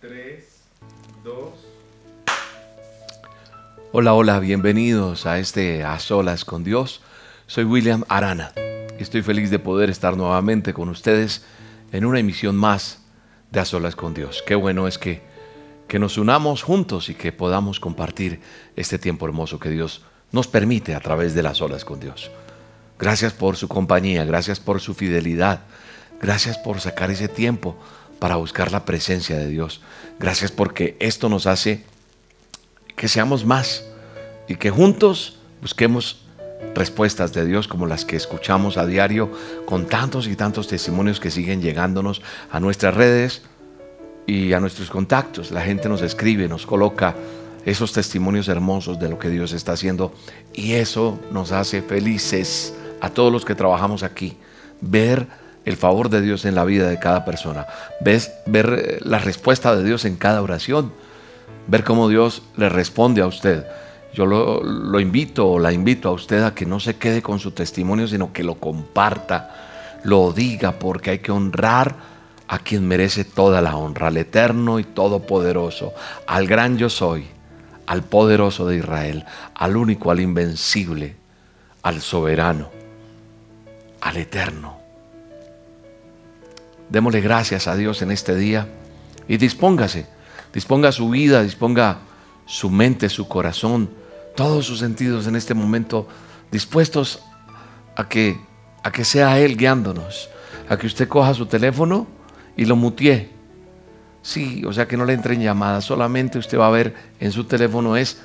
3, 2. Hola, hola, bienvenidos a este A Solas con Dios. Soy William Arana y estoy feliz de poder estar nuevamente con ustedes en una emisión más de A Solas con Dios. Qué bueno es que, que nos unamos juntos y que podamos compartir este tiempo hermoso que Dios nos permite a través de las olas con Dios. Gracias por su compañía, gracias por su fidelidad, gracias por sacar ese tiempo para buscar la presencia de Dios. Gracias porque esto nos hace que seamos más y que juntos busquemos respuestas de Dios como las que escuchamos a diario con tantos y tantos testimonios que siguen llegándonos a nuestras redes y a nuestros contactos. La gente nos escribe, nos coloca esos testimonios hermosos de lo que Dios está haciendo y eso nos hace felices a todos los que trabajamos aquí. Ver el favor de Dios en la vida de cada persona, ves, ver eh, la respuesta de Dios en cada oración, ver cómo Dios le responde a usted. Yo lo, lo invito o la invito a usted a que no se quede con su testimonio, sino que lo comparta, lo diga, porque hay que honrar a quien merece toda la honra, al eterno y todopoderoso, al gran yo soy, al poderoso de Israel, al único, al invencible, al soberano, al eterno. Démosle gracias a Dios en este día y dispóngase, disponga su vida, disponga su mente, su corazón, todos sus sentidos en este momento dispuestos a que, a que sea Él guiándonos, a que usted coja su teléfono y lo mutee. Sí, o sea que no le entren llamadas, solamente usted va a ver en su teléfono es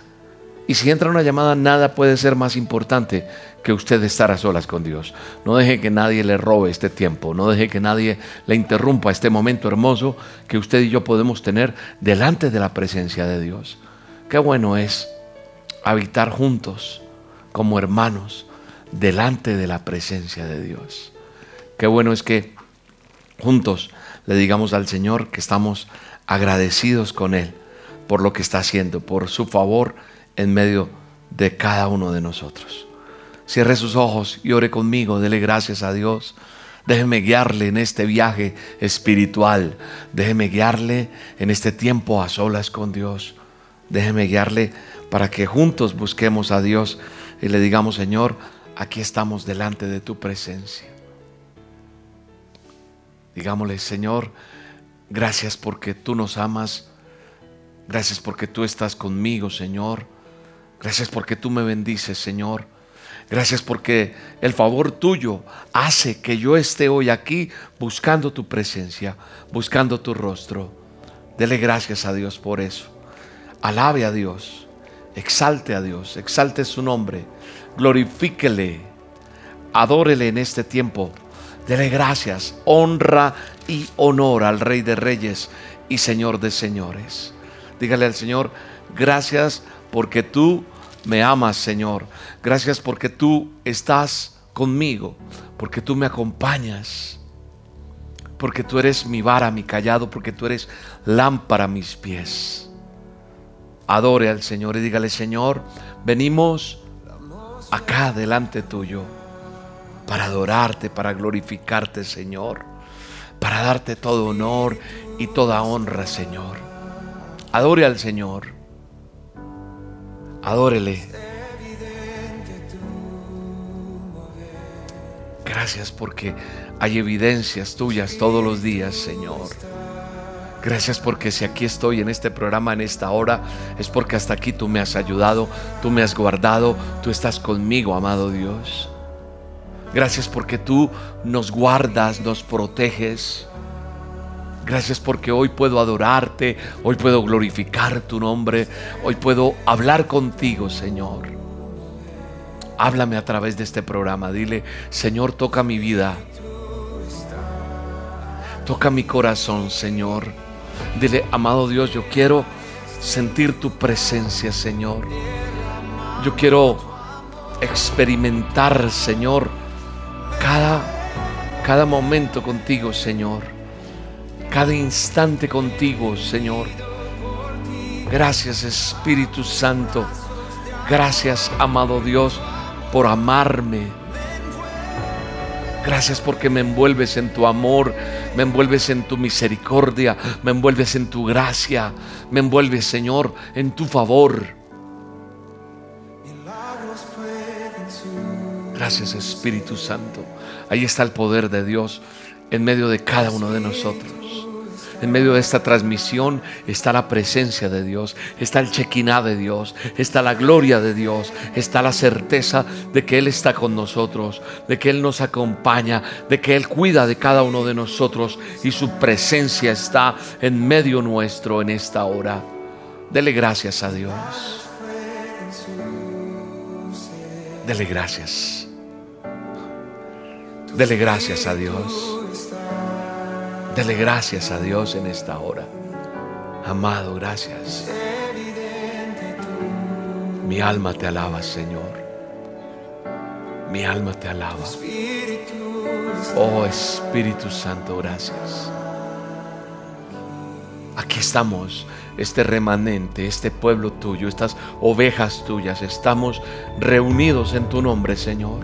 y si entra una llamada, nada puede ser más importante que usted estar a solas con Dios. No deje que nadie le robe este tiempo, no deje que nadie le interrumpa este momento hermoso que usted y yo podemos tener delante de la presencia de Dios. Qué bueno es habitar juntos como hermanos delante de la presencia de Dios. Qué bueno es que juntos le digamos al Señor que estamos agradecidos con Él por lo que está haciendo, por su favor en medio de cada uno de nosotros. Cierre sus ojos y ore conmigo, dele gracias a Dios. Déjeme guiarle en este viaje espiritual. Déjeme guiarle en este tiempo a solas con Dios. Déjeme guiarle para que juntos busquemos a Dios y le digamos, Señor, aquí estamos delante de tu presencia. Digámosle, Señor, gracias porque tú nos amas. Gracias porque tú estás conmigo, Señor. Gracias porque tú me bendices, Señor. Gracias porque el favor tuyo hace que yo esté hoy aquí buscando tu presencia, buscando tu rostro. Dele gracias a Dios por eso. Alabe a Dios, exalte a Dios, exalte su nombre, glorifíquele, adórele en este tiempo. Dele gracias, honra y honor al Rey de Reyes y Señor de Señores. Dígale al Señor, gracias porque tú me amas, Señor. Gracias porque tú estás conmigo, porque tú me acompañas, porque tú eres mi vara, mi callado, porque tú eres lámpara a mis pies. Adore al Señor y dígale, Señor, venimos acá delante tuyo para adorarte, para glorificarte, Señor, para darte todo honor y toda honra, Señor. Adore al Señor. Adórele. Gracias porque hay evidencias tuyas todos los días, Señor. Gracias porque si aquí estoy en este programa, en esta hora, es porque hasta aquí tú me has ayudado, tú me has guardado, tú estás conmigo, amado Dios. Gracias porque tú nos guardas, nos proteges. Gracias porque hoy puedo adorarte, hoy puedo glorificar tu nombre, hoy puedo hablar contigo, Señor. Háblame a través de este programa. Dile, Señor, toca mi vida. Toca mi corazón, Señor. Dile, amado Dios, yo quiero sentir tu presencia, Señor. Yo quiero experimentar, Señor, cada, cada momento contigo, Señor cada instante contigo, Señor. Gracias Espíritu Santo. Gracias, amado Dios, por amarme. Gracias porque me envuelves en tu amor. me envuelves en tu misericordia, me envuelves en tu gracia, me envuelves, Señor, en tu favor. Gracias Espíritu Santo. Ahí está el poder de Dios en medio de cada uno de nosotros. En medio de esta transmisión está la presencia de Dios, está el chequiná de Dios, está la gloria de Dios, está la certeza de que Él está con nosotros, de que Él nos acompaña, de que Él cuida de cada uno de nosotros y su presencia está en medio nuestro en esta hora. Dele gracias a Dios. Dele gracias. Dele gracias a Dios. Dele gracias a Dios en esta hora. Amado, gracias. Mi alma te alaba, Señor. Mi alma te alaba. Oh Espíritu Santo, gracias. Aquí estamos, este remanente, este pueblo tuyo, estas ovejas tuyas, estamos reunidos en tu nombre, Señor.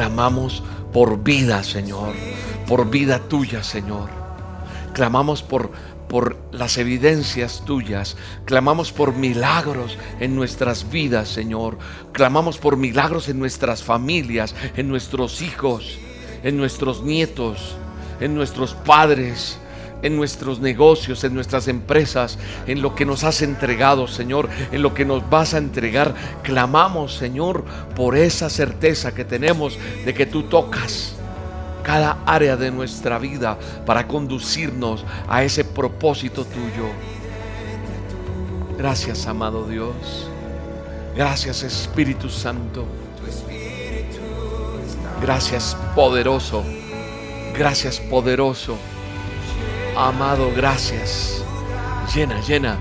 Clamamos por vida, Señor, por vida tuya, Señor. Clamamos por, por las evidencias tuyas. Clamamos por milagros en nuestras vidas, Señor. Clamamos por milagros en nuestras familias, en nuestros hijos, en nuestros nietos, en nuestros padres en nuestros negocios, en nuestras empresas, en lo que nos has entregado, Señor, en lo que nos vas a entregar. Clamamos, Señor, por esa certeza que tenemos de que tú tocas cada área de nuestra vida para conducirnos a ese propósito tuyo. Gracias, amado Dios. Gracias, Espíritu Santo. Gracias, poderoso. Gracias, poderoso. Amado, gracias. Llena, llena,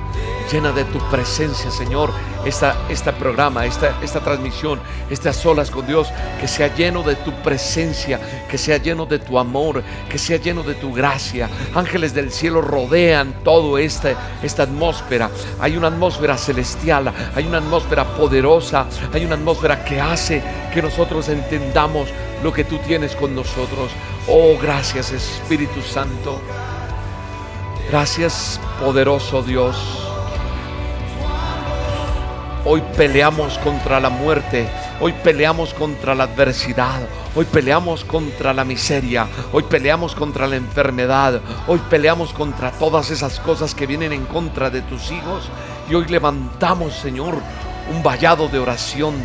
llena de tu presencia, Señor. Esta, este programa, esta, esta transmisión, estas solas con Dios, que sea lleno de tu presencia, que sea lleno de tu amor, que sea lleno de tu gracia. Ángeles del cielo rodean todo esta, esta atmósfera. Hay una atmósfera celestial, hay una atmósfera poderosa, hay una atmósfera que hace que nosotros entendamos lo que tú tienes con nosotros. Oh, gracias Espíritu Santo. Gracias, poderoso Dios. Hoy peleamos contra la muerte. Hoy peleamos contra la adversidad. Hoy peleamos contra la miseria. Hoy peleamos contra la enfermedad. Hoy peleamos contra todas esas cosas que vienen en contra de tus hijos. Y hoy levantamos, Señor, un vallado de oración,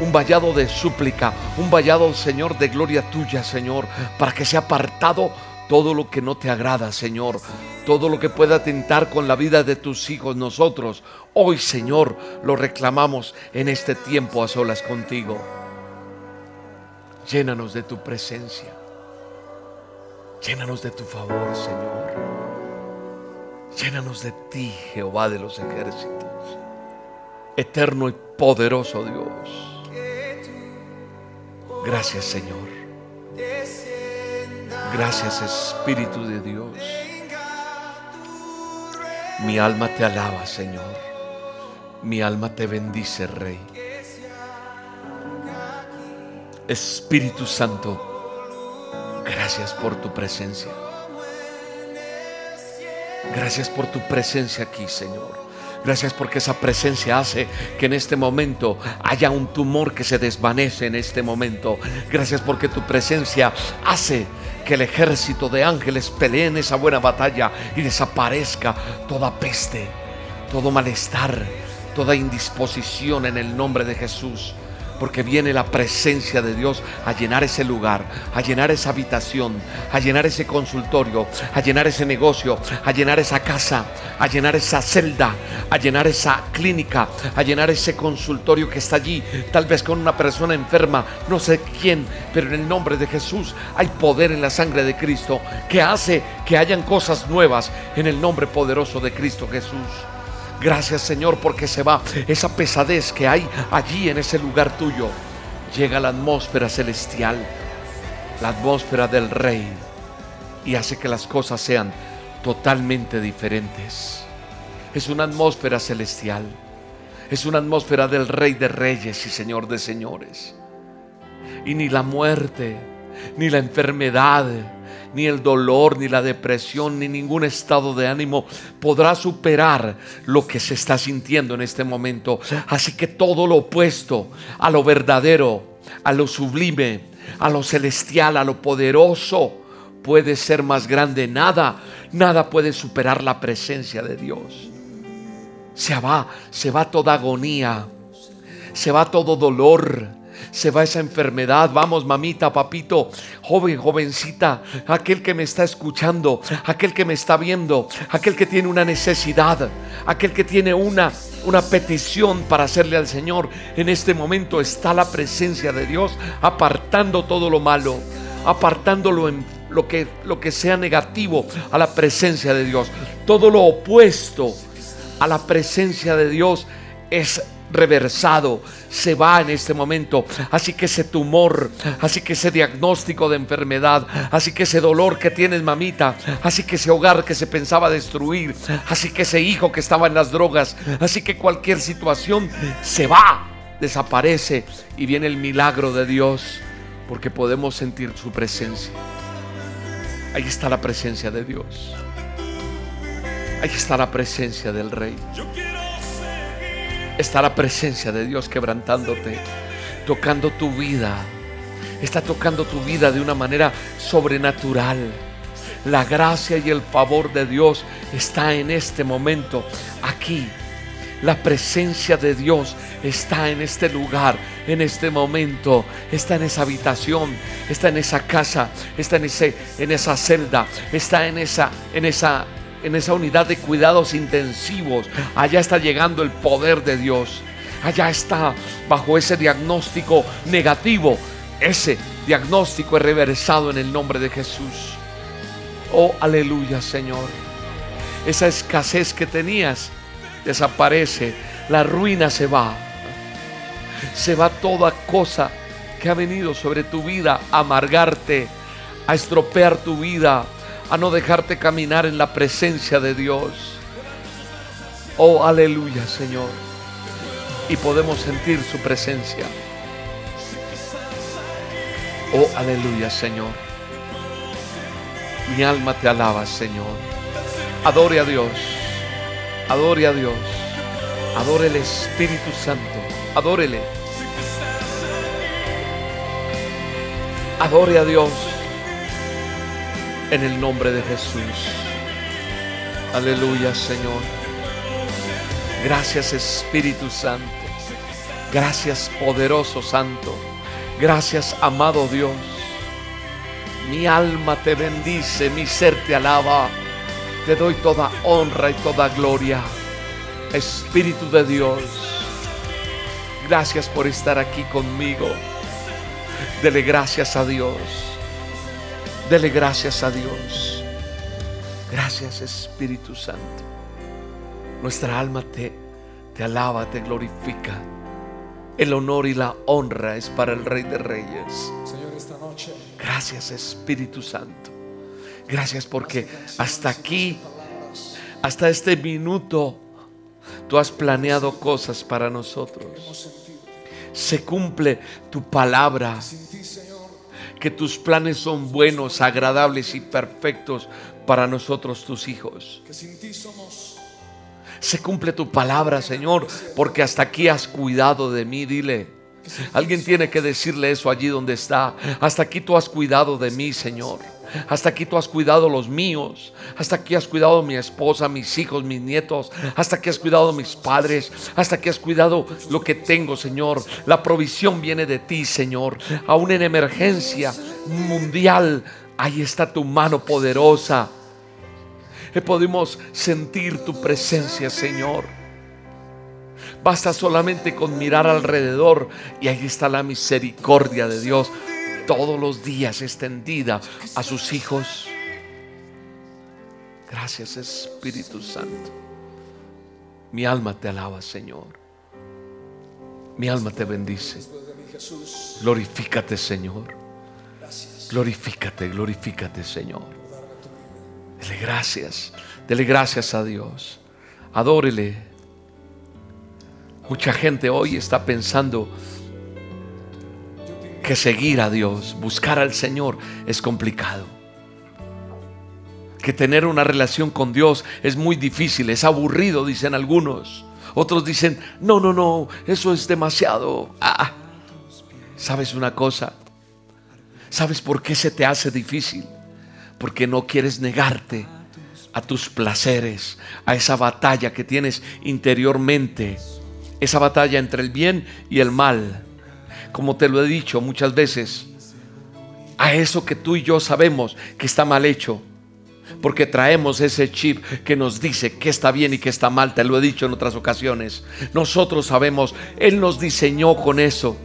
un vallado de súplica, un vallado, Señor, de gloria tuya, Señor, para que sea apartado todo lo que no te agrada, Señor, todo lo que pueda atentar con la vida de tus hijos, nosotros, hoy, Señor, lo reclamamos en este tiempo a solas contigo. Llénanos de tu presencia. Llénanos de tu favor, Señor. Llénanos de ti, Jehová de los ejércitos. Eterno y poderoso Dios. Gracias, Señor. Gracias Espíritu de Dios. Mi alma te alaba, Señor. Mi alma te bendice, Rey. Espíritu Santo, gracias por tu presencia. Gracias por tu presencia aquí, Señor. Gracias porque esa presencia hace que en este momento haya un tumor que se desvanece en este momento. Gracias porque tu presencia hace que el ejército de ángeles pelee en esa buena batalla y desaparezca toda peste, todo malestar, toda indisposición en el nombre de Jesús porque viene la presencia de Dios a llenar ese lugar, a llenar esa habitación, a llenar ese consultorio, a llenar ese negocio, a llenar esa casa, a llenar esa celda, a llenar esa clínica, a llenar ese consultorio que está allí, tal vez con una persona enferma, no sé quién, pero en el nombre de Jesús hay poder en la sangre de Cristo que hace que hayan cosas nuevas en el nombre poderoso de Cristo Jesús. Gracias Señor porque se va esa pesadez que hay allí en ese lugar tuyo. Llega la atmósfera celestial, la atmósfera del Rey y hace que las cosas sean totalmente diferentes. Es una atmósfera celestial. Es una atmósfera del Rey de Reyes y Señor de Señores. Y ni la muerte, ni la enfermedad, ni el dolor, ni la depresión, ni ningún estado de ánimo podrá superar lo que se está sintiendo en este momento. Así que todo lo opuesto a lo verdadero, a lo sublime, a lo celestial, a lo poderoso, puede ser más grande. Nada, nada puede superar la presencia de Dios. Se va, se va toda agonía, se va todo dolor, se va esa enfermedad. Vamos, mamita, papito, joven, jovencita, aquel que me está escuchando, aquel que me está viendo, aquel que tiene una necesidad, aquel que tiene una una petición para hacerle al Señor. En este momento está la presencia de Dios apartando todo lo malo, apartándolo en lo que, lo que sea negativo a la presencia de Dios. Todo lo opuesto a la presencia de Dios es reversado, se va en este momento. Así que ese tumor, así que ese diagnóstico de enfermedad, así que ese dolor que tienes mamita, así que ese hogar que se pensaba destruir, así que ese hijo que estaba en las drogas, así que cualquier situación se va, desaparece y viene el milagro de Dios porque podemos sentir su presencia. Ahí está la presencia de Dios. Ahí está la presencia del Rey está la presencia de Dios quebrantándote, tocando tu vida. Está tocando tu vida de una manera sobrenatural. La gracia y el favor de Dios está en este momento, aquí. La presencia de Dios está en este lugar, en este momento, está en esa habitación, está en esa casa, está en, ese, en esa celda, está en esa, en esa en esa unidad de cuidados intensivos. Allá está llegando el poder de Dios. Allá está bajo ese diagnóstico negativo. Ese diagnóstico es reversado en el nombre de Jesús. Oh, aleluya, Señor. Esa escasez que tenías desaparece. La ruina se va. Se va toda cosa que ha venido sobre tu vida a amargarte, a estropear tu vida, a no dejarte caminar en la presencia de Dios. Oh, aleluya, Señor. Y podemos sentir su presencia. Oh, aleluya, Señor. Mi alma te alaba, Señor. Adore a Dios. Adore a Dios. Adore el Espíritu Santo. Adórele. Adore a Dios en el nombre de Jesús. Aleluya, Señor. Gracias, Espíritu Santo. Gracias, poderoso Santo. Gracias, amado Dios. Mi alma te bendice, mi ser te alaba. Te doy toda honra y toda gloria. Espíritu de Dios, gracias por estar aquí conmigo. Dele gracias a Dios. Dele gracias a Dios. Gracias Espíritu Santo. Nuestra alma te, te alaba, te glorifica. El honor y la honra es para el Rey de Reyes. Señor, esta noche. Gracias Espíritu Santo. Gracias porque hasta aquí, hasta este minuto, tú has planeado cosas para nosotros. Se cumple tu palabra que tus planes son buenos, agradables y perfectos para nosotros tus hijos. Se cumple tu palabra, Señor, porque hasta aquí has cuidado de mí, dile. Alguien tiene que decirle eso allí donde está. Hasta aquí tú has cuidado de mí, Señor. Hasta aquí tú has cuidado los míos. Hasta aquí has cuidado mi esposa, mis hijos, mis nietos. Hasta aquí has cuidado mis padres. Hasta aquí has cuidado lo que tengo, Señor. La provisión viene de ti, Señor. Aún en emergencia mundial, ahí está tu mano poderosa. Podemos sentir tu presencia, Señor. Basta solamente con mirar alrededor y ahí está la misericordia de Dios todos los días extendida a sus hijos. Gracias Espíritu Santo. Mi alma te alaba, Señor. Mi alma te bendice. Glorifícate, Señor. Glorifícate, glorifícate, Señor. Dele gracias. Dele gracias a Dios. Adórele. Mucha gente hoy está pensando que seguir a Dios, buscar al Señor es complicado. Que tener una relación con Dios es muy difícil, es aburrido, dicen algunos. Otros dicen, no, no, no, eso es demasiado. Ah, ¿sabes una cosa? ¿Sabes por qué se te hace difícil? Porque no quieres negarte a tus placeres, a esa batalla que tienes interiormente, esa batalla entre el bien y el mal. Como te lo he dicho muchas veces, a eso que tú y yo sabemos que está mal hecho, porque traemos ese chip que nos dice que está bien y que está mal, te lo he dicho en otras ocasiones. Nosotros sabemos, Él nos diseñó con eso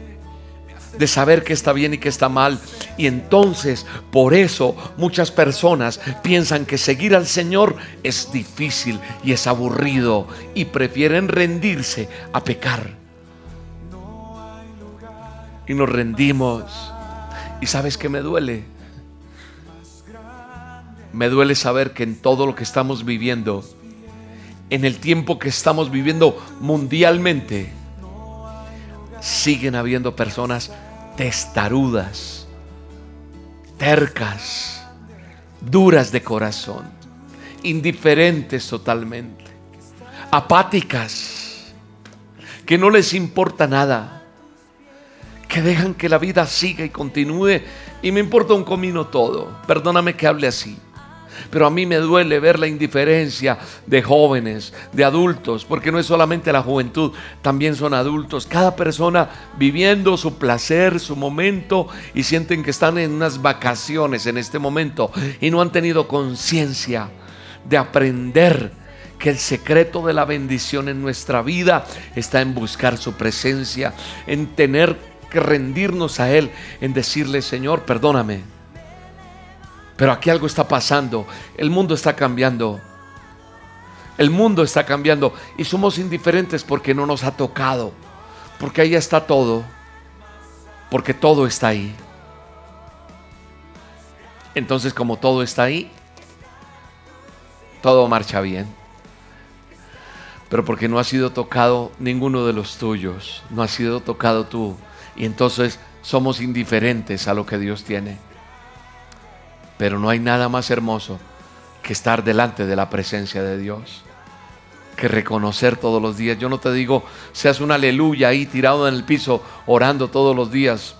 de saber qué está bien y qué está mal. Y entonces, por eso, muchas personas piensan que seguir al Señor es difícil y es aburrido y prefieren rendirse a pecar. Y nos rendimos. ¿Y sabes qué me duele? Me duele saber que en todo lo que estamos viviendo, en el tiempo que estamos viviendo mundialmente, siguen habiendo personas testarudas, tercas, duras de corazón, indiferentes totalmente, apáticas, que no les importa nada, que dejan que la vida siga y continúe y me importa un comino todo. Perdóname que hable así. Pero a mí me duele ver la indiferencia de jóvenes, de adultos, porque no es solamente la juventud, también son adultos. Cada persona viviendo su placer, su momento, y sienten que están en unas vacaciones en este momento y no han tenido conciencia de aprender que el secreto de la bendición en nuestra vida está en buscar su presencia, en tener que rendirnos a Él, en decirle, Señor, perdóname pero aquí algo está pasando. El mundo está cambiando. El mundo está cambiando. Y somos indiferentes porque no nos ha tocado. Porque ahí está todo. Porque todo está ahí. Entonces como todo está ahí, todo marcha bien. Pero porque no ha sido tocado ninguno de los tuyos. No ha sido tocado tú. Y entonces somos indiferentes a lo que Dios tiene. Pero no hay nada más hermoso que estar delante de la presencia de Dios. Que reconocer todos los días. Yo no te digo, seas un aleluya ahí tirado en el piso orando todos los días.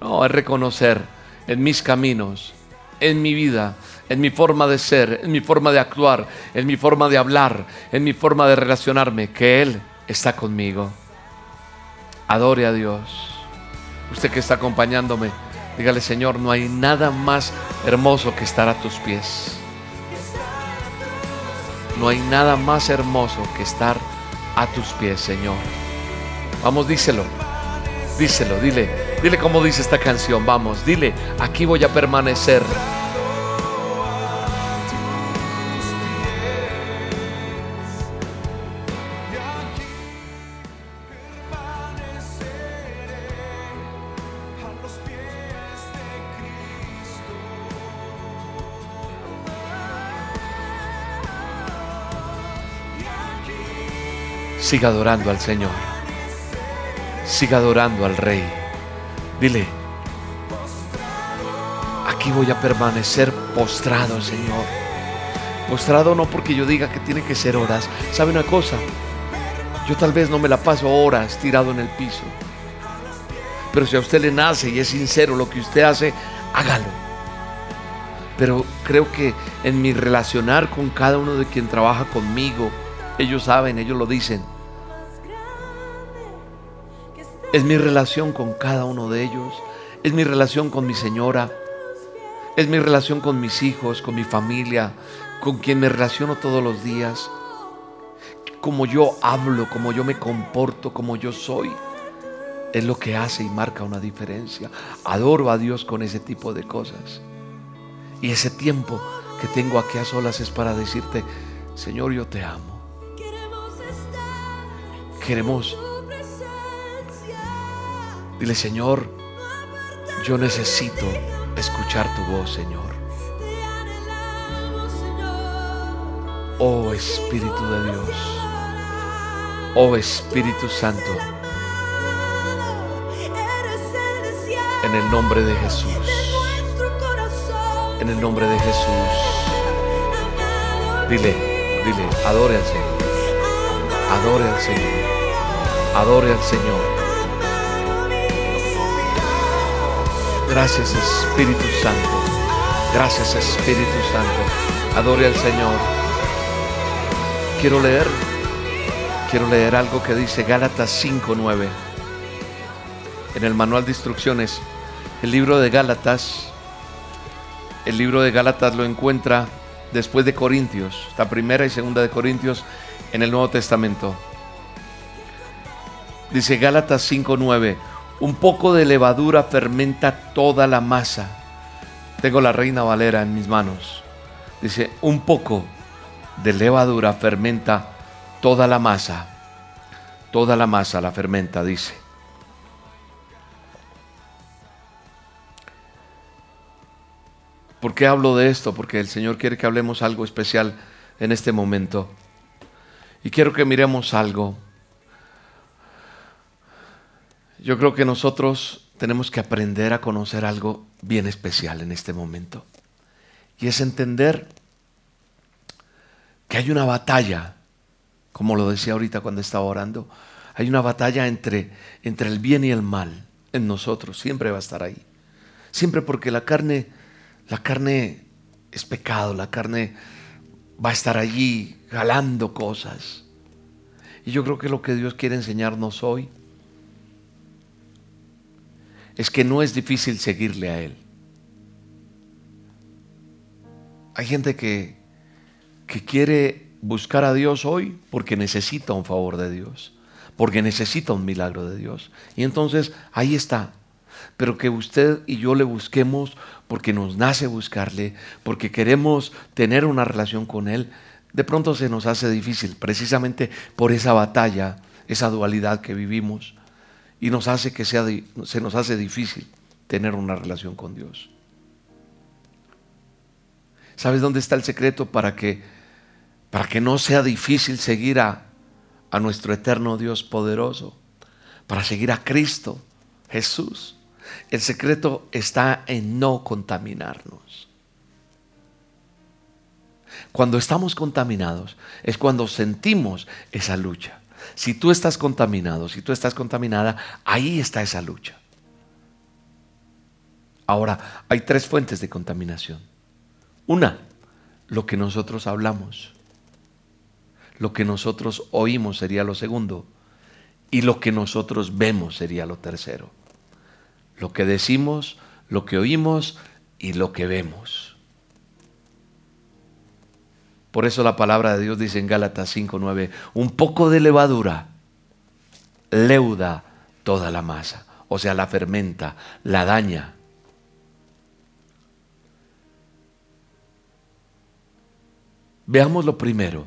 No, es reconocer en mis caminos, en mi vida, en mi forma de ser, en mi forma de actuar, en mi forma de hablar, en mi forma de relacionarme, que Él está conmigo. Adore a Dios. Usted que está acompañándome Dígale, Señor, no hay nada más hermoso que estar a tus pies. No hay nada más hermoso que estar a tus pies, Señor. Vamos, díselo. Díselo, dile. Dile cómo dice esta canción. Vamos, dile, aquí voy a permanecer. Siga adorando al Señor. Siga adorando al Rey. Dile, aquí voy a permanecer postrado, Señor. Postrado no porque yo diga que tiene que ser horas. ¿Sabe una cosa? Yo tal vez no me la paso horas tirado en el piso. Pero si a usted le nace y es sincero lo que usted hace, hágalo. Pero creo que en mi relacionar con cada uno de quien trabaja conmigo, ellos saben, ellos lo dicen es mi relación con cada uno de ellos. Es mi relación con mi señora. Es mi relación con mis hijos, con mi familia, con quien me relaciono todos los días. Como yo hablo, como yo me comporto, como yo soy. Es lo que hace y marca una diferencia. Adoro a Dios con ese tipo de cosas. Y ese tiempo que tengo aquí a solas es para decirte, Señor, yo te amo. Queremos Dile, Señor, yo necesito escuchar tu voz, Señor. Oh Espíritu de Dios, oh Espíritu Santo. En el nombre de Jesús. En el nombre de Jesús. Dile, dile, adore al Señor. Adore al Señor. Adore al Señor. Gracias Espíritu Santo. Gracias Espíritu Santo. Adore al Señor. Quiero leer, quiero leer algo que dice Gálatas 5.9. En el manual de instrucciones, el libro de Gálatas, el libro de Gálatas lo encuentra después de Corintios, la primera y segunda de Corintios en el Nuevo Testamento. Dice Gálatas 5.9 un poco de levadura fermenta toda la masa. Tengo la reina Valera en mis manos. Dice, un poco de levadura fermenta toda la masa. Toda la masa la fermenta, dice. ¿Por qué hablo de esto? Porque el Señor quiere que hablemos algo especial en este momento. Y quiero que miremos algo yo creo que nosotros tenemos que aprender a conocer algo bien especial en este momento. Y es entender que hay una batalla, como lo decía ahorita cuando estaba orando, hay una batalla entre, entre el bien y el mal en nosotros, siempre va a estar ahí. Siempre porque la carne, la carne es pecado, la carne va a estar allí jalando cosas. Y yo creo que lo que Dios quiere enseñarnos hoy es que no es difícil seguirle a Él. Hay gente que, que quiere buscar a Dios hoy porque necesita un favor de Dios, porque necesita un milagro de Dios. Y entonces ahí está. Pero que usted y yo le busquemos porque nos nace buscarle, porque queremos tener una relación con Él, de pronto se nos hace difícil, precisamente por esa batalla, esa dualidad que vivimos y nos hace que sea, se nos hace difícil tener una relación con Dios. ¿Sabes dónde está el secreto para que, para que no sea difícil seguir a, a nuestro eterno Dios poderoso? Para seguir a Cristo, Jesús. El secreto está en no contaminarnos. Cuando estamos contaminados es cuando sentimos esa lucha. Si tú estás contaminado, si tú estás contaminada, ahí está esa lucha. Ahora, hay tres fuentes de contaminación. Una, lo que nosotros hablamos. Lo que nosotros oímos sería lo segundo. Y lo que nosotros vemos sería lo tercero. Lo que decimos, lo que oímos y lo que vemos. Por eso la palabra de Dios dice en Gálatas 5:9, un poco de levadura leuda toda la masa, o sea, la fermenta, la daña. Veamos lo primero,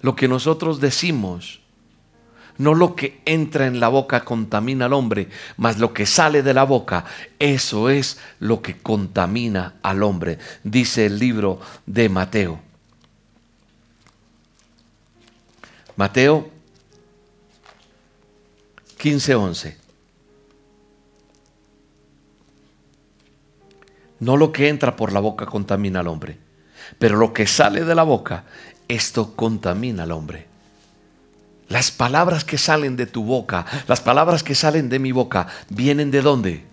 lo que nosotros decimos, no lo que entra en la boca contamina al hombre, mas lo que sale de la boca, eso es lo que contamina al hombre, dice el libro de Mateo. Mateo 15:11. No lo que entra por la boca contamina al hombre, pero lo que sale de la boca, esto contamina al hombre. Las palabras que salen de tu boca, las palabras que salen de mi boca, vienen de dónde?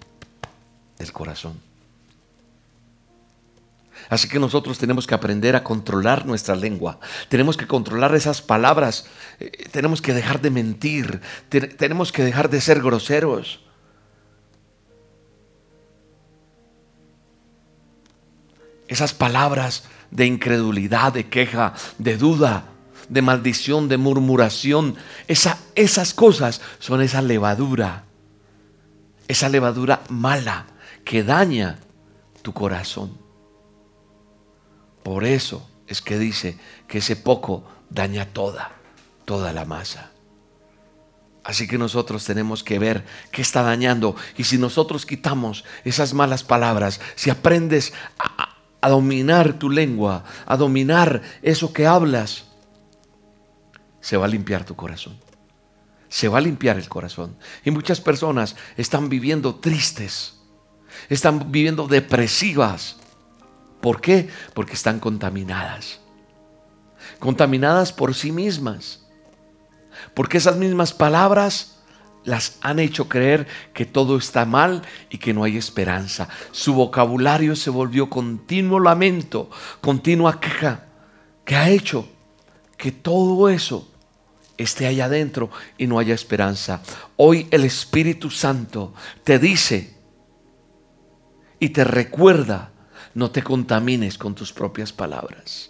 Del corazón. Así que nosotros tenemos que aprender a controlar nuestra lengua. Tenemos que controlar esas palabras. Eh, tenemos que dejar de mentir. tenemos que dejar de ser groseros. Esas palabras de incredulidad, de queja, de duda, de maldición, de murmuración. esas cosas son esa levadura. Esa levadura mala que daña tu corazón. Por eso es que dice que ese poco daña toda, toda la masa. Así que nosotros tenemos que ver qué está dañando. Y si nosotros quitamos esas malas palabras, si aprendes a, a, dominar tu lengua, a dominar eso que hablas, se va a limpiar tu corazón. Se va a limpiar el corazón. Y muchas personas están viviendo tristes, están viviendo depresivas. ¿Por qué? Porque están contaminadas. Contaminadas por sí mismas. Porque esas mismas palabras las han hecho creer que todo está mal y que no hay esperanza. Su vocabulario se volvió continuo lamento, continua queja, que ha hecho que todo eso esté allá adentro y no haya esperanza. Hoy el Espíritu Santo te dice y te recuerda, no te contamines con tus propias palabras.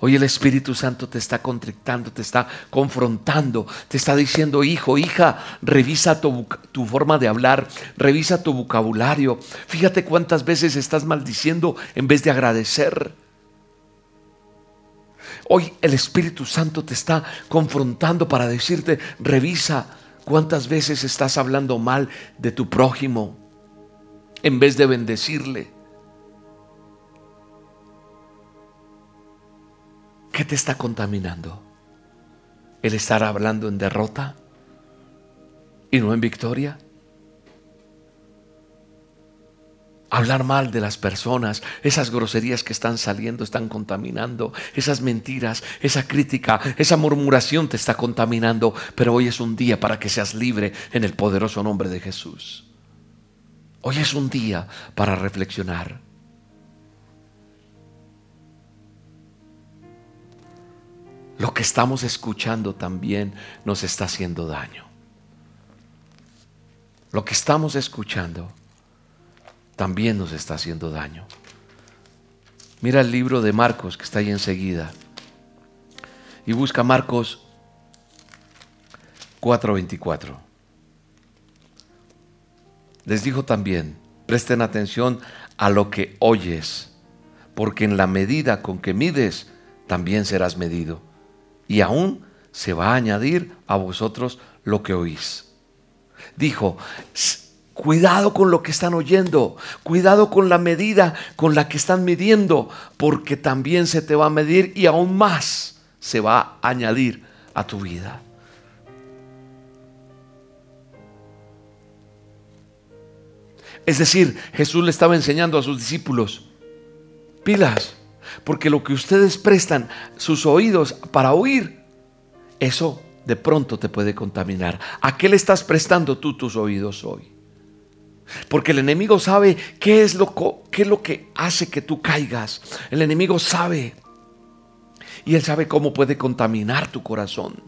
Hoy el Espíritu Santo te está contrictando, te está confrontando, te está diciendo, hijo, hija, revisa tu, tu, forma de hablar, revisa tu vocabulario. Fíjate cuántas veces estás maldiciendo en vez de agradecer. Hoy el Espíritu Santo te está confrontando para decirte, revisa cuántas veces estás hablando mal de tu prójimo en vez de bendecirle. ¿Qué te está contaminando? ¿El estar hablando en derrota y no en victoria? Hablar mal de las personas, esas groserías que están saliendo, están contaminando, esas mentiras, esa crítica, esa murmuración te está contaminando, pero hoy es un día para que seas libre en el poderoso nombre de Jesús. Hoy es un día para reflexionar. Lo que estamos escuchando también nos está haciendo daño. Lo que estamos escuchando también nos está haciendo daño. Mira el libro de Marcos que está ahí enseguida. Y busca Marcos 4:24. Les dijo también, presten atención a lo que oyes, porque en la medida con que mides, también serás medido y aún se va a añadir a vosotros lo que oís. Dijo, cuidado con lo que están oyendo, cuidado con la medida con la que están midiendo, porque también se te va a medir y aún más se va a añadir a tu vida. Es decir, Jesús le estaba enseñando a sus discípulos, pilas, porque lo que ustedes prestan sus oídos para oír, eso de pronto te puede contaminar. ¿A qué le estás prestando tú tus oídos hoy? Porque el enemigo sabe qué es lo, qué es lo que hace que tú caigas. El enemigo sabe. Y él sabe cómo puede contaminar tu corazón.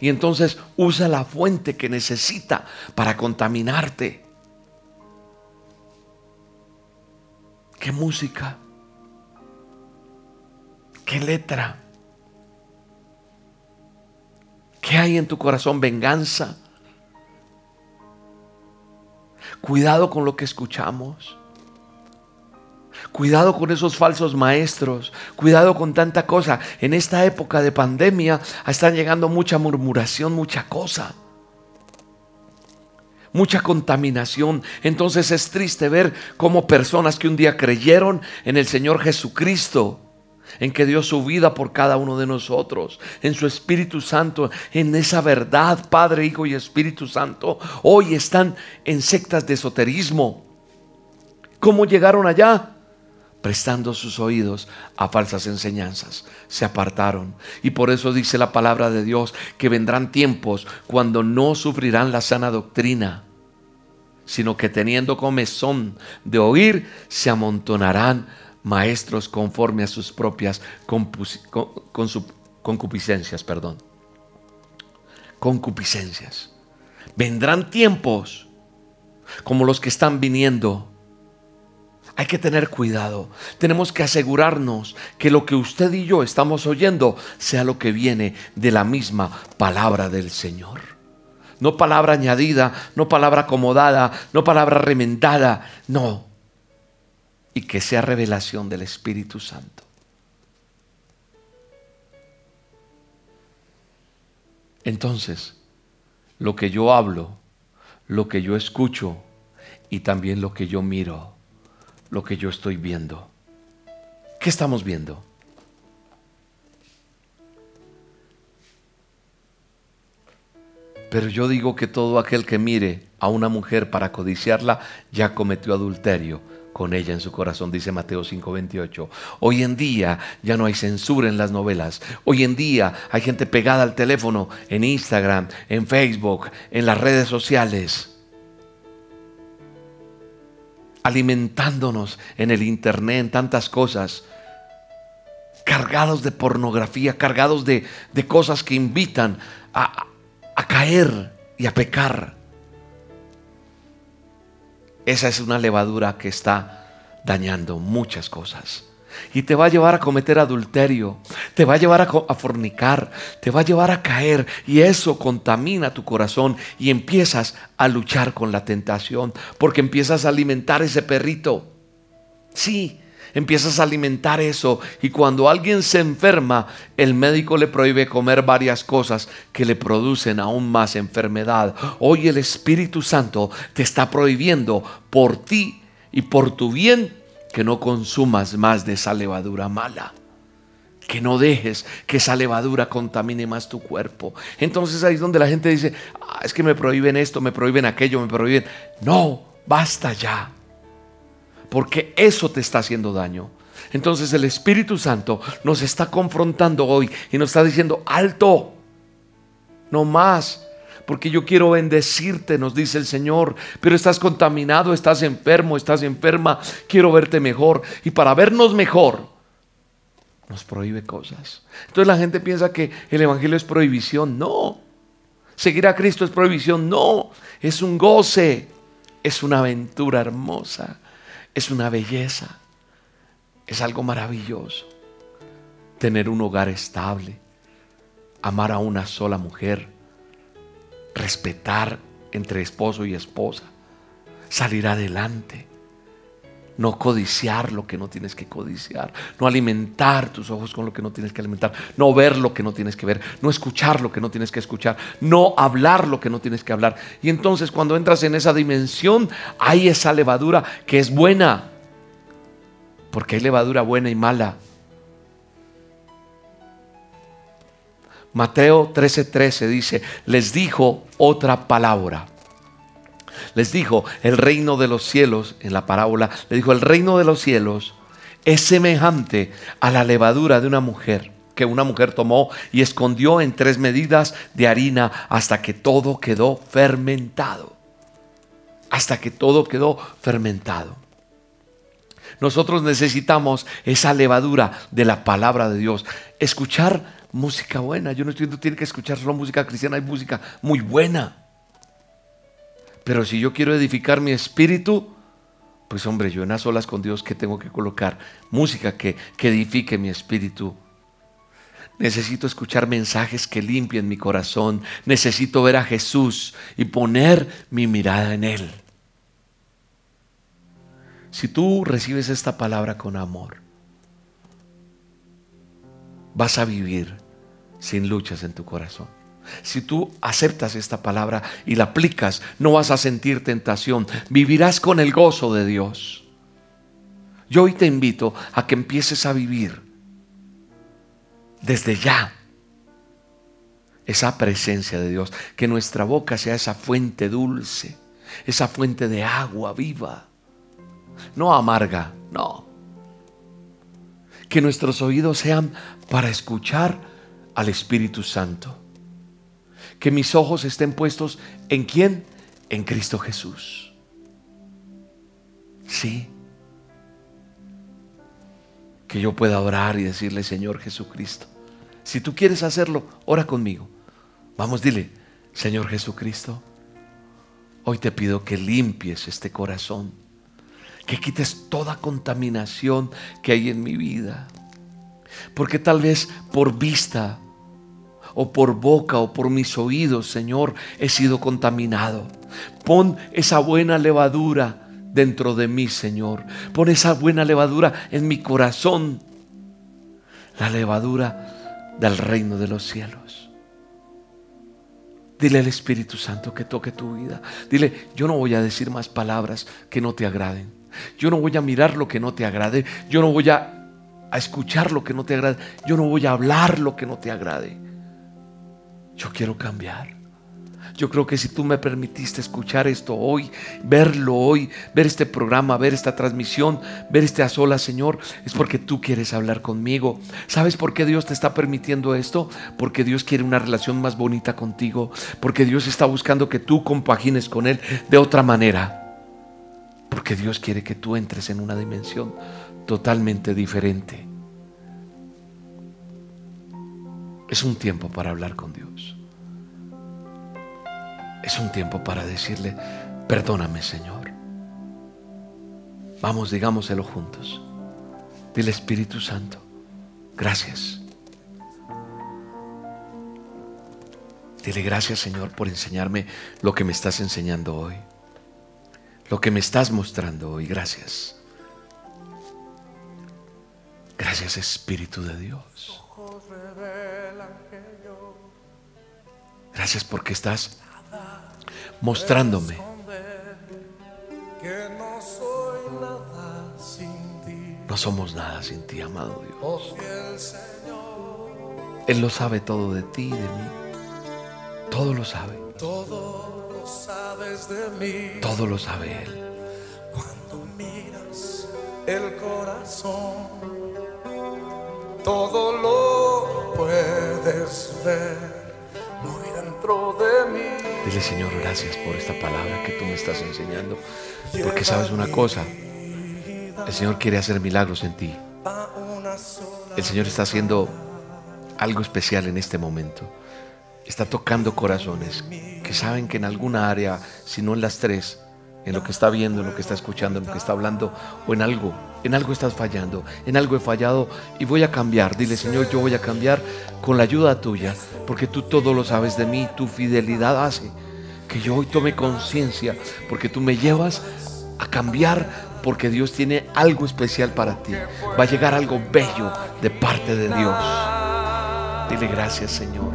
Y entonces usa la fuente que necesita para contaminarte. ¿Qué música? ¿Qué letra? ¿Qué hay en tu corazón? Venganza. Cuidado con lo que escuchamos. Cuidado con esos falsos maestros. Cuidado con tanta cosa. En esta época de pandemia están llegando mucha murmuración, mucha cosa. Mucha contaminación. Entonces es triste ver cómo personas que un día creyeron en el Señor Jesucristo en que dio su vida por cada uno de nosotros, en su Espíritu Santo, en esa verdad, Padre, Hijo y Espíritu Santo, hoy están en sectas de esoterismo. ¿Cómo llegaron allá? Prestando sus oídos a falsas enseñanzas. Se apartaron. Y por eso dice la palabra de Dios que vendrán tiempos cuando no sufrirán la sana doctrina sino que teniendo comezón de oír, se amontonarán maestros conforme a sus propias concupiscencias, perdón. Concupiscencias. Vendrán tiempos como los que están viniendo. Hay que tener cuidado. Tenemos que asegurarnos que lo que usted y yo estamos oyendo sea lo que viene de la misma palabra del Señor. No palabra añadida, no palabra acomodada, no palabra remendada, no y que sea revelación del Espíritu Santo. Entonces, lo que yo hablo, lo que yo escucho y también lo que yo miro, lo que yo estoy viendo. ¿Qué estamos viendo? Pero yo digo que todo aquel que mire a una mujer para codiciarla ya cometió adulterio con ella en su corazón, dice Mateo 5:28. Hoy en día ya no hay censura en las novelas. Hoy en día hay gente pegada al teléfono, en Instagram, en Facebook, en las redes sociales, alimentándonos en el Internet, en tantas cosas, cargados de pornografía, cargados de, cosas que invitan a, a caer y a pecar. Esa es una levadura que está dañando muchas cosas. Y te va a llevar a cometer adulterio, te va a llevar a, fornicar, te va a llevar a caer y eso contamina tu corazón y empiezas a luchar con la tentación porque empiezas a alimentar ese perrito. Sí, empiezas a alimentar eso y cuando alguien se enferma, el médico le prohíbe comer varias cosas que le producen aún más enfermedad. Hoy el Espíritu Santo te está prohibiendo por ti y por tu bien que no consumas más de esa levadura mala. Que no dejes que esa levadura contamine más tu cuerpo. Entonces ahí es donde la gente dice, ah, es que me prohíben esto, me prohíben aquello, me prohíben. No, basta ya porque eso te está haciendo daño. Entonces el Espíritu Santo nos está confrontando hoy y nos está diciendo, alto, no más, porque yo quiero bendecirte, nos dice el Señor, pero estás contaminado, estás enfermo, estás enferma, quiero verte mejor. Y para vernos mejor, nos prohíbe cosas. Entonces la gente piensa que el Evangelio es prohibición, no. Seguir a Cristo es prohibición, no. Es un goce, es una aventura hermosa es una belleza, es algo maravilloso. Tener un hogar estable, amar a una sola mujer, respetar entre esposo y esposa, salir adelante, no codiciar lo que no tienes que codiciar, no alimentar tus ojos con lo que no tienes que alimentar, no ver lo que no tienes que ver, no escuchar lo que no tienes que escuchar, no hablar lo que no tienes que hablar. Y entonces cuando entras en esa dimensión, hay esa levadura que es buena, porque hay levadura buena y mala. Mateo 13:13 dice, les dijo otra palabra les dijo, el reino de los cielos, en la parábola, le dijo, el reino de los cielos es semejante a la levadura de una mujer que una mujer tomó y escondió en tres medidas de harina hasta que todo quedó fermentado. Hasta que todo quedó fermentado. Nosotros necesitamos esa levadura de la palabra de Dios. Escuchar música buena. Yo no estoy diciendo tiene que escuchar solo música cristiana, hay música muy buena. Pero si yo quiero edificar mi espíritu, pues hombre, yo en las olas con Dios que tengo que colocar música que, que edifique mi espíritu. Necesito escuchar mensajes que limpien mi corazón. Necesito ver a Jesús y poner mi mirada en Él. Si tú recibes esta palabra con amor, vas a vivir sin luchas en tu corazón. Si tú aceptas esta palabra y la aplicas, no vas a sentir tentación. Vivirás con el gozo de Dios. Yo hoy te invito a que empieces a vivir desde ya esa presencia de Dios. Que nuestra boca sea esa fuente dulce, esa fuente de agua viva. No amarga, no. Que nuestros oídos sean para escuchar al Espíritu Santo que mis ojos estén puestos en quién? En Cristo Jesús. Sí. Que yo pueda orar y decirle, Señor Jesucristo, si tú quieres hacerlo, ora conmigo. Vamos, dile, Señor Jesucristo, hoy te pido que limpies este corazón, que quites toda contaminación que hay en mi vida. Porque tal vez por vista o por boca o por mis oídos, Señor, he sido contaminado. Pon esa buena levadura dentro de mí, Señor. Pon esa buena levadura en mi corazón. La levadura del reino de los cielos. Dile al Espíritu Santo que toque tu vida. Dile, yo no voy a decir más palabras que no te agraden. Yo no voy a mirar lo que no te agrade. Yo no voy a, a escuchar lo que no te agrade. Yo no voy a hablar lo que no te agrade. Yo quiero cambiar. Yo creo que si tú me permitiste escuchar esto hoy, verlo hoy, ver este programa, ver esta transmisión, ver este a Señor, es porque tú quieres hablar conmigo. ¿Sabes por qué Dios te está permitiendo esto? Porque Dios quiere una relación más bonita contigo, porque Dios está buscando que tú compagines con Él de otra manera. Porque Dios quiere que tú entres en una dimensión totalmente diferente. Es un tiempo para hablar con Dios. Es un tiempo para decirle, perdóname Señor. Vamos, digámoselo juntos. Dile Espíritu Santo, gracias. Dile gracias Señor por enseñarme lo que me estás enseñando hoy. Lo que me estás mostrando hoy. Gracias. Gracias Espíritu de Dios. Gracias porque estás mostrándome no somos nada sin ti, amado Dios. Él lo sabe todo de ti y de mí. Todo lo sabe. Todo lo sabes de mí. Todo lo sabe Él. Cuando miras el corazón, todo lo puedes ver dentro de mí. Dile, Señor, gracias por esta palabra que tú me estás enseñando. Porque sabes una cosa, el Señor quiere hacer milagros en ti. El Señor está haciendo algo especial en este momento. Está tocando corazones que saben que en alguna área, si no en las tres, en lo que está viendo, en lo que está escuchando, en lo que está hablando, o en algo, en algo estás fallando, en algo he fallado y voy a cambiar. Dile, Señor, yo voy a cambiar con la ayuda tuya, porque tú todo lo sabes de mí, tu fidelidad hace que yo hoy tome conciencia, porque tú me llevas a cambiar porque Dios tiene algo especial para ti. Va a llegar algo bello de parte de Dios. Dile gracias, Señor.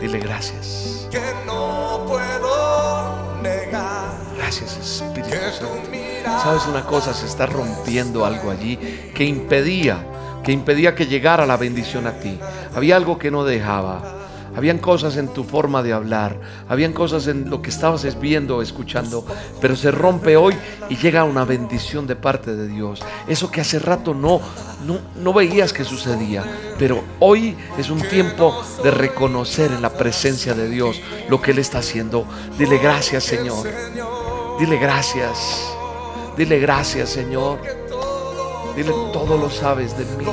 Dile gracias. Que no puedo negar. Gracias, Espíritu Santo. ¿Sabes una cosa? Se está rompiendo algo allí que impedía, que impedía que llegara la bendición a ti. Había algo que no dejaba. Habían cosas en tu forma de hablar, habían cosas en lo que estabas viendo, escuchando, pero se rompe hoy y llega una bendición de parte de Dios. Eso que hace rato no, no, no veías que sucedía, pero hoy es un tiempo de reconocer en la presencia de Dios lo que Él está haciendo. Dile gracias, Señor. Dile gracias. Dile gracias, Señor. Dile todo lo sabes de mí.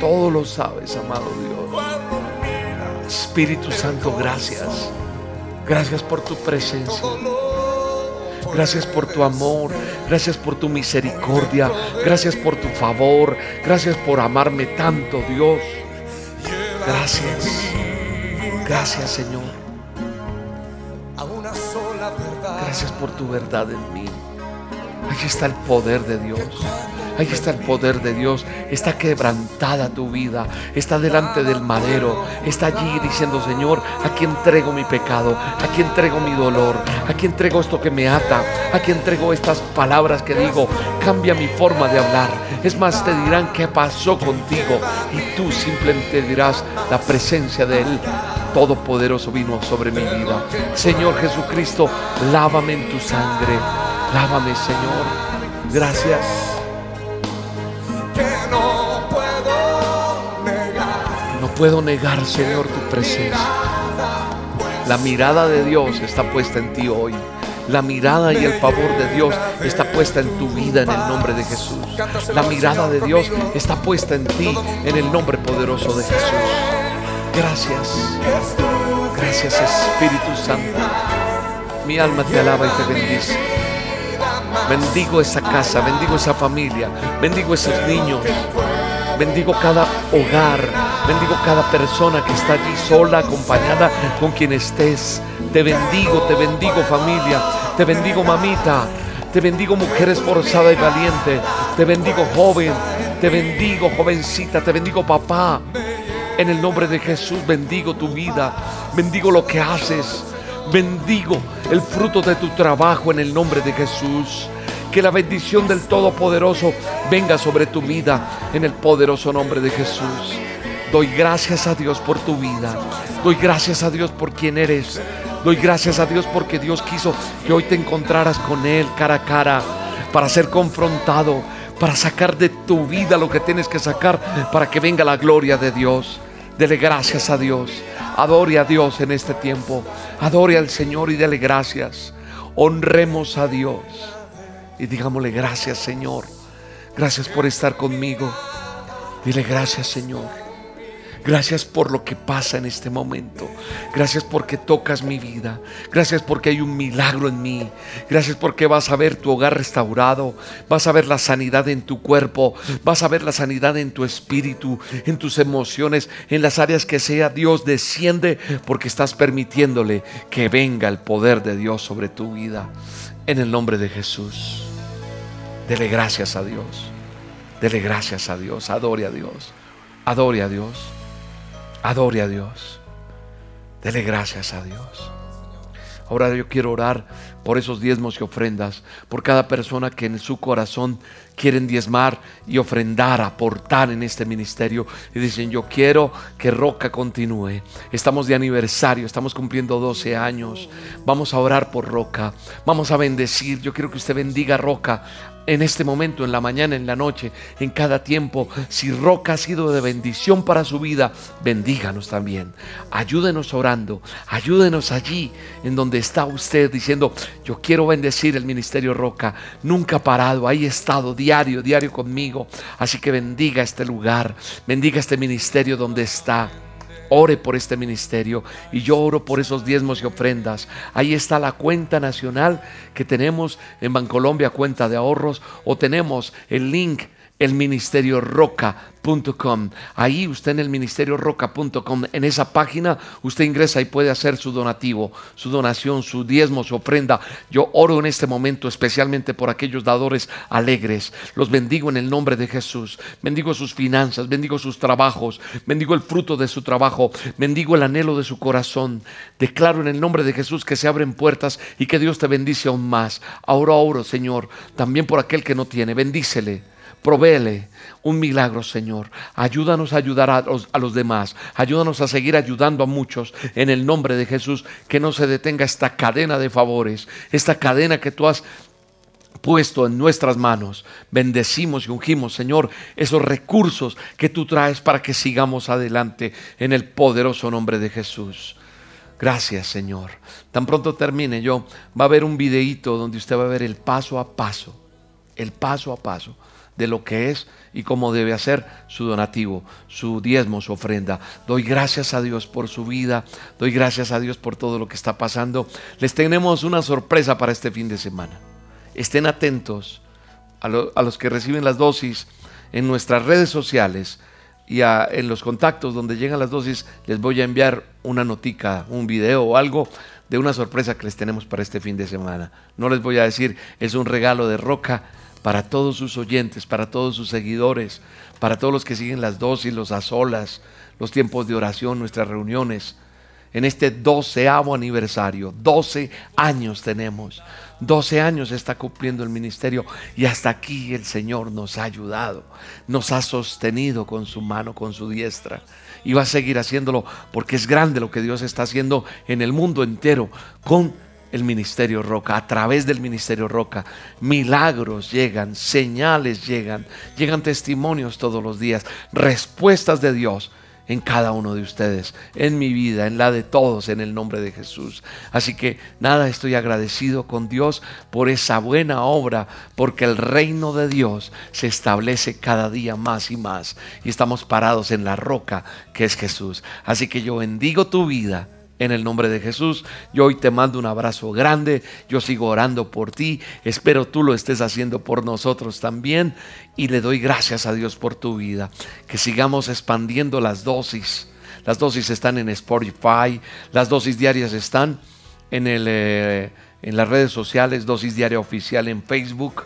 Todo lo sabes, amado Dios. Espíritu Santo, gracias. Gracias por tu presencia. Gracias por tu amor. Gracias por tu misericordia. Gracias por tu favor. Gracias por amarme tanto, Dios. Gracias. Gracias, Señor. Gracias por tu verdad en mí. Allí está el poder de Dios. Ahí está el poder de Dios. Está quebrantada tu vida. Está delante del madero. Está allí diciendo, Señor, aquí entrego mi pecado. Aquí entrego mi dolor. Aquí entrego esto que me ata. Aquí entrego estas palabras que digo. Cambia mi forma de hablar. Es más, te dirán qué pasó contigo. Y tú simplemente dirás la presencia de Él. Todopoderoso vino sobre mi vida. Señor Jesucristo, lávame en tu sangre. Lávame, Señor. Gracias. No puedo negar, Señor, tu presencia. La mirada de Dios está puesta en ti hoy. La mirada y el favor de Dios está puesta en tu vida en el nombre de Jesús. La mirada de Dios está puesta en ti en el nombre poderoso de Jesús. Gracias. Gracias Espíritu Santo. Mi alma te alaba y te bendice. Bendigo esa casa, bendigo esa familia, bendigo esos niños, bendigo cada hogar, bendigo cada persona que está allí sola, acompañada con quien estés. Te bendigo, te bendigo familia, te bendigo mamita, te bendigo mujer esforzada y valiente, te bendigo joven, te bendigo jovencita, te bendigo papá. En el nombre de Jesús bendigo tu vida, bendigo lo que haces, bendigo el fruto de tu trabajo en el nombre de Jesús. Que la bendición del Todopoderoso venga sobre tu vida en el poderoso nombre de Jesús. Doy gracias a Dios por tu vida. Doy gracias a Dios por quien eres. Doy gracias a Dios porque Dios quiso que hoy te encontraras con Él cara a cara para ser confrontado, para sacar de tu vida lo que tienes que sacar para que venga la gloria de Dios. Dele gracias a Dios. Adore a Dios en este tiempo. Adore al Señor y dele gracias. Honremos a Dios y digámosle gracias Señor. Gracias por estar conmigo. Dile gracias Señor. Gracias por lo que pasa en este momento. Gracias porque tocas mi vida. Gracias porque hay un milagro en mí. Gracias porque vas a ver tu hogar restaurado. Vas a ver la sanidad en tu cuerpo. Vas a ver la sanidad en tu espíritu, en tus emociones, en las áreas que sea. Dios desciende porque estás permitiéndole que venga el poder de Dios sobre tu vida. En el nombre de Jesús. Dele gracias a Dios. Dele gracias a Dios. Adore a Dios. Adore a Dios. Adore a Dios. Dele gracias a Dios. Ahora yo quiero orar por esos diezmos y ofrendas, por cada persona que en su corazón quieren diezmar y ofrendar, aportar en este ministerio y dicen, yo quiero que Roca continúe. Estamos de aniversario, estamos cumpliendo 12 años. Vamos a orar por Roca, vamos a bendecir. Yo quiero que usted bendiga a Roca en este momento, en la mañana, en la noche, en cada tiempo. Si Roca ha sido de bendición para su vida, bendíganos también. Ayúdenos orando, ayúdenos allí en donde está usted diciendo, yo quiero bendecir el ministerio Roca. Nunca parado, ahí estado diario, diario conmigo. Así que bendiga este lugar, bendiga este ministerio donde está ore por este ministerio y yo oro por esos diezmos y ofrendas. Ahí está la cuenta nacional que tenemos en Bancolombia, cuenta de ahorros, o tenemos el link, el ministerio Roca Ahí usted en el ministerio roca.com, en esa página, usted ingresa y puede hacer su donativo, su donación, su diezmo, su ofrenda. Yo oro en este momento especialmente por aquellos dadores alegres. Los bendigo en el nombre de Jesús. Bendigo sus finanzas, bendigo sus trabajos, bendigo el fruto de su trabajo, bendigo el anhelo de su corazón. Declaro en el nombre de Jesús que se abren puertas y que Dios te bendice aún más. Ahora oro, Señor, también por aquel que no tiene. Bendícele Provéele un milagro, Señor. Ayúdanos a ayudar a los, a los, demás. Ayúdanos a seguir ayudando a muchos en el nombre de Jesús. Que no se detenga esta cadena de favores, esta cadena que tú has puesto en nuestras manos. Bendecimos y ungimos, Señor, esos recursos que tú traes para que sigamos adelante en el poderoso nombre de Jesús. Gracias, Señor. Tan pronto termine yo, va a haber un videíto donde usted va a ver el paso a paso, el paso a paso de lo que es y cómo debe hacer su donativo, su diezmo, su ofrenda. Doy gracias a Dios por su vida, doy gracias a Dios por todo lo que está pasando. Les tenemos una sorpresa para este fin de semana. Estén atentos a, los que reciben las dosis en nuestras redes sociales y en los contactos donde llegan las dosis les voy a enviar una notica, un video o algo de una sorpresa que les tenemos para este fin de semana. No les voy a decir, es un regalo de roca para todos sus oyentes, para todos sus seguidores, para todos los que siguen las dosis, los azolas, los tiempos de oración, nuestras reuniones. En este doceavo aniversario, doce años tenemos, doce años está cumpliendo el ministerio y hasta aquí el Señor nos ha ayudado, nos ha sostenido con su mano, con su diestra y va a seguir haciéndolo porque es grande lo que Dios está haciendo en el mundo entero con el Ministerio Roca, a través del Ministerio Roca, milagros llegan, señales llegan, llegan testimonios todos los días, respuestas de Dios en cada uno de ustedes, en mi vida, en la de todos, en el nombre de Jesús. Así que nada, estoy agradecido con Dios por esa buena obra, porque el reino de Dios se establece cada día más y más, y estamos parados en la roca que es Jesús. Así que yo bendigo tu vida en el nombre de Jesús. Yo hoy te mando un abrazo grande. Yo sigo orando por ti. Espero tú lo estés haciendo por nosotros también. Y le doy gracias a Dios por tu vida. Que sigamos expandiendo las dosis. Las dosis están en Spotify. Las dosis diarias están en, el, eh, en las redes sociales. Dosis diaria oficial en Facebook.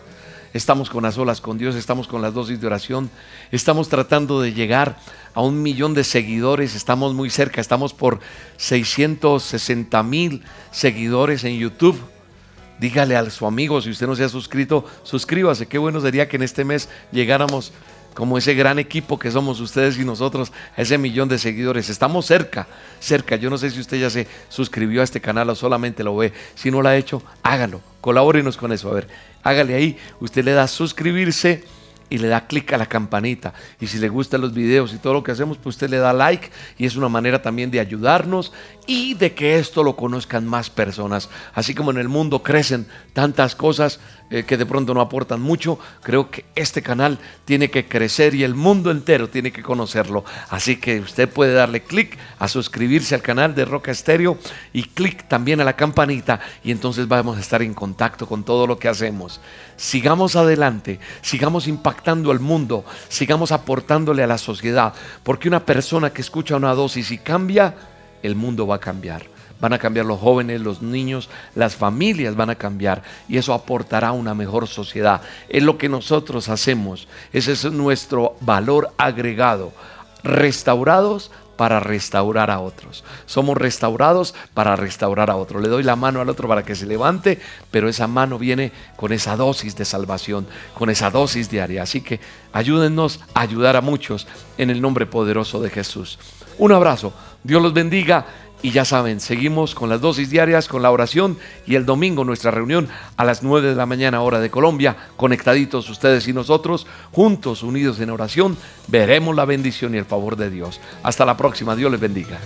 Estamos con las olas con Dios, estamos con las dosis de oración, estamos tratando de llegar a un millón de seguidores, estamos muy cerca, estamos por 660 mil seguidores en YouTube. Dígale a su amigo, si usted no se ha suscrito, suscríbase. Qué bueno sería que en este mes llegáramos como ese gran equipo que somos ustedes y nosotros, ese millón de seguidores. Estamos cerca, cerca. Yo no sé si usted ya se suscribió a este canal o solamente lo ve. Si no lo ha hecho, hágalo. Colabórenos con eso. A ver, hágale ahí. Usted le da suscribirse y le da clic a la campanita. Y si le gustan los videos y todo lo que hacemos, pues usted le da like y es una manera también de ayudarnos y de que esto lo conozcan más personas. Así como en el mundo crecen tantas cosas eh, que de pronto no aportan mucho, creo que este canal tiene que crecer y el mundo entero tiene que conocerlo. Así que usted puede darle clic a suscribirse al canal de Roca Estéreo y clic también a la campanita y entonces vamos a estar en contacto con todo lo que hacemos. Sigamos adelante, sigamos al mundo, sigamos aportándole a la sociedad, porque una persona que escucha una dosis y cambia, el mundo va a cambiar. Van a cambiar los jóvenes, los niños, las familias van a cambiar y eso aportará una mejor sociedad. Es lo que nosotros hacemos. Ese es nuestro valor agregado. Restaurados para restaurar a otros. Somos restaurados para restaurar a otros. Le doy la mano al otro para que se levante, pero esa mano viene con esa dosis de salvación, con esa dosis diaria. Así que ayúdennos a ayudar a muchos en el nombre poderoso de Jesús. Un abrazo. Dios los bendiga. Y ya saben, seguimos con las dosis diarias, con la oración y el domingo nuestra reunión a las 9 de la mañana hora de Colombia, conectaditos ustedes y nosotros, juntos, unidos en oración, veremos la bendición y el favor de Dios. Hasta la próxima, Dios les bendiga.